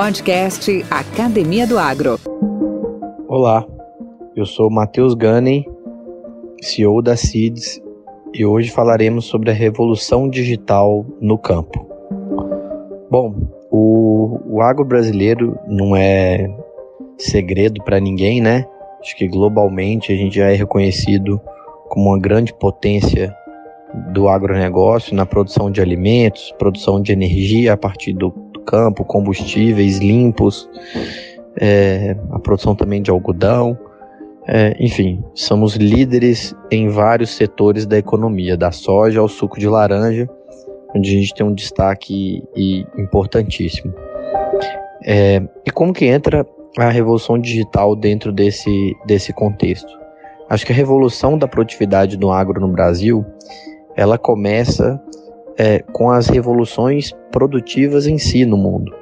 Podcast Academia do Agro. Olá, eu sou Matheus Gunning, CEO da CIDS, e hoje falaremos sobre a revolução digital no campo. Bom, o, o agro brasileiro não é segredo para ninguém, né? Acho que globalmente a gente já é reconhecido como uma grande potência do agronegócio na produção de alimentos, produção de energia a partir do, campo, combustíveis limpos, é, a produção também de algodão. É, enfim, somos líderes em vários setores da economia, da soja ao suco de laranja, onde a gente tem um destaque importantíssimo. É, e como que entra a revolução digital dentro desse, desse contexto? Acho que a revolução da produtividade do agro no Brasil, ela começa é, com as revoluções produtivas em si no mundo.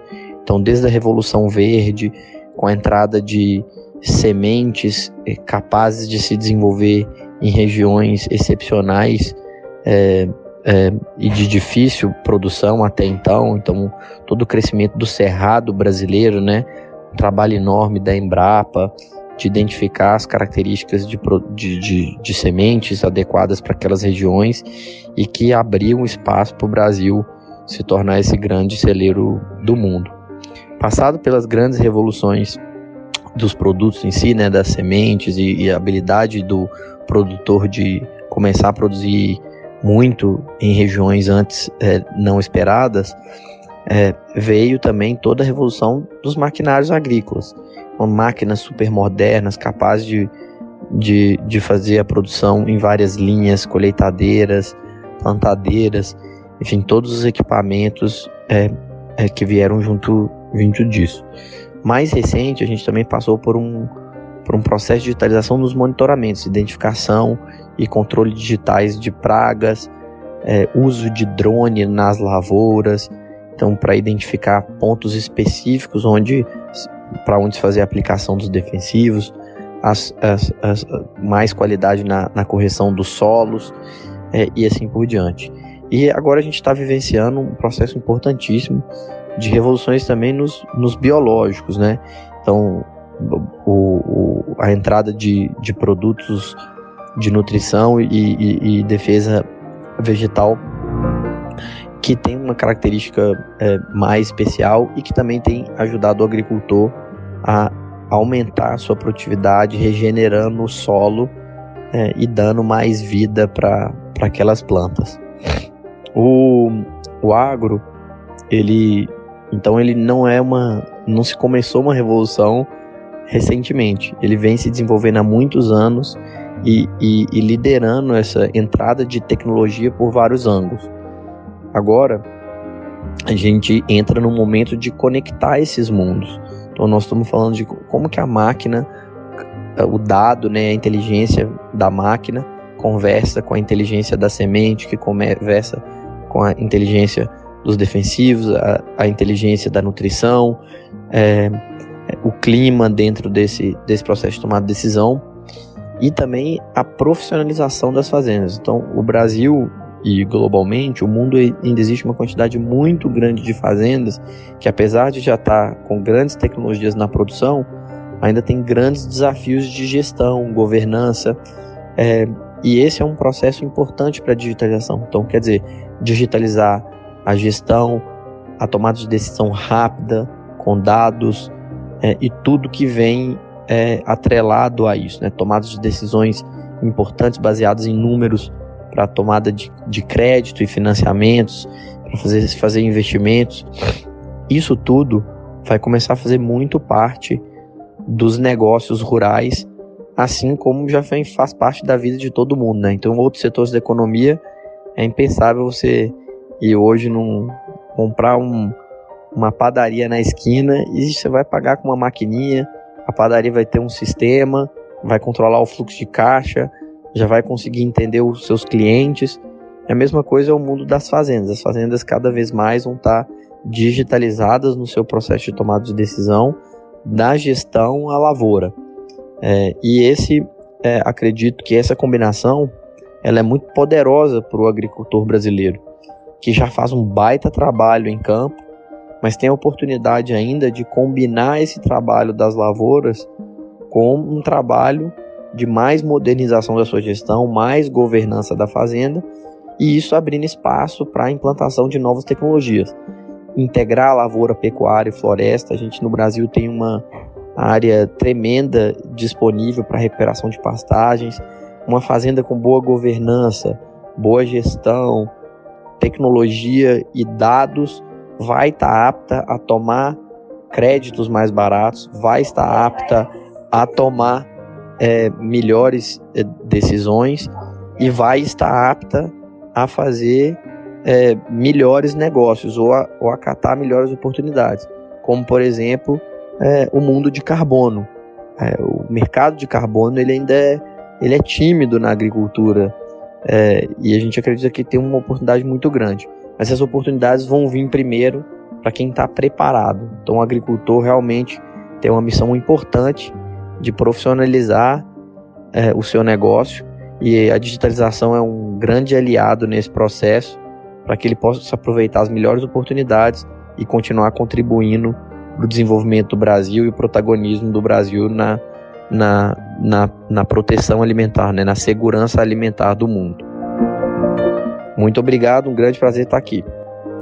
Então, desde a Revolução Verde, com a entrada de sementes é, capazes de se desenvolver em regiões excepcionais é, é, e de difícil produção até então, então todo o crescimento do cerrado brasileiro, né, um trabalho enorme da Embrapa, de identificar as características de, de, de, de sementes adequadas para aquelas regiões e que abriu um espaço para o Brasil se tornar esse grande celeiro do mundo. Passado pelas grandes revoluções dos produtos em si, né, das sementes e, e a habilidade do produtor de começar a produzir muito em regiões antes é, não esperadas, é, veio também toda a revolução dos maquinários agrícolas máquinas super modernas, capazes de, de, de fazer a produção em várias linhas, colheitadeiras, plantadeiras, enfim, todos os equipamentos é, é, que vieram junto, junto disso. Mais recente, a gente também passou por um, por um processo de digitalização nos monitoramentos, identificação e controle digitais de pragas, é, uso de drone nas lavouras, então para identificar pontos específicos onde para onde fazer a aplicação dos defensivos, as, as, as mais qualidade na, na, correção dos solos é, e assim por diante. E agora a gente está vivenciando um processo importantíssimo de revoluções também nos, nos biológicos, né? Então, o, o, a entrada de, de produtos de nutrição e, e, e defesa vegetal que tem uma característica é, mais especial e que também tem ajudado o agricultor a aumentar a sua produtividade, regenerando o solo é, e dando mais vida para aquelas plantas. O, o agro, ele então ele não é uma, não se começou uma revolução recentemente. Ele vem se desenvolvendo há muitos anos e, e, e liderando essa entrada de tecnologia por vários ângulos. Agora, a gente entra no momento de conectar esses mundos. Então, nós estamos falando de como que a máquina, o dado, né, a inteligência da máquina conversa com a inteligência da semente, que conversa com a inteligência dos defensivos, a, a inteligência da nutrição, é, o clima dentro desse, desse processo de tomada de decisão e também a profissionalização das fazendas. Então, o Brasil e globalmente, o mundo ainda existe uma quantidade muito grande de fazendas que, apesar de já estar com grandes tecnologias na produção, ainda tem grandes desafios de gestão, governança, é, e esse é um processo importante para a digitalização. Então, quer dizer, digitalizar a gestão, a tomada de decisão rápida, com dados é, e tudo que vem é, atrelado a isso, né? tomadas de decisões importantes baseadas em números para tomada de, de crédito e financiamentos, para fazer, fazer investimentos. Isso tudo vai começar a fazer muito parte dos negócios rurais, assim como já faz parte da vida de todo mundo. Né? Então, outros setores da economia é impensável você ir hoje num, comprar um, uma padaria na esquina e você vai pagar com uma maquininha, a padaria vai ter um sistema, vai controlar o fluxo de caixa, já vai conseguir entender os seus clientes. A mesma coisa é o mundo das fazendas. As fazendas cada vez mais vão estar digitalizadas no seu processo de tomada de decisão, da gestão à lavoura. É, e esse, é, acredito que essa combinação, ela é muito poderosa para o agricultor brasileiro, que já faz um baita trabalho em campo, mas tem a oportunidade ainda de combinar esse trabalho das lavouras com um trabalho de mais modernização da sua gestão, mais governança da fazenda, e isso abrindo espaço para a implantação de novas tecnologias. Integrar lavoura, pecuária e floresta, a gente no Brasil tem uma área tremenda disponível para recuperação de pastagens, uma fazenda com boa governança, boa gestão, tecnologia e dados vai estar tá apta a tomar créditos mais baratos, vai estar apta a tomar é, melhores é, decisões e vai estar apta a fazer é, melhores negócios ou a, ou a catar melhores oportunidades, como por exemplo é, o mundo de carbono. É, o mercado de carbono ele ainda é, ele é tímido na agricultura é, e a gente acredita que tem uma oportunidade muito grande. Mas essas oportunidades vão vir primeiro para quem está preparado. Então o agricultor realmente tem uma missão importante de profissionalizar é, o seu negócio e a digitalização é um grande aliado nesse processo para que ele possa aproveitar as melhores oportunidades e continuar contribuindo para o desenvolvimento do Brasil e o protagonismo do Brasil na, na, na, na proteção alimentar, né, na segurança alimentar do mundo. Muito obrigado, um grande prazer estar aqui.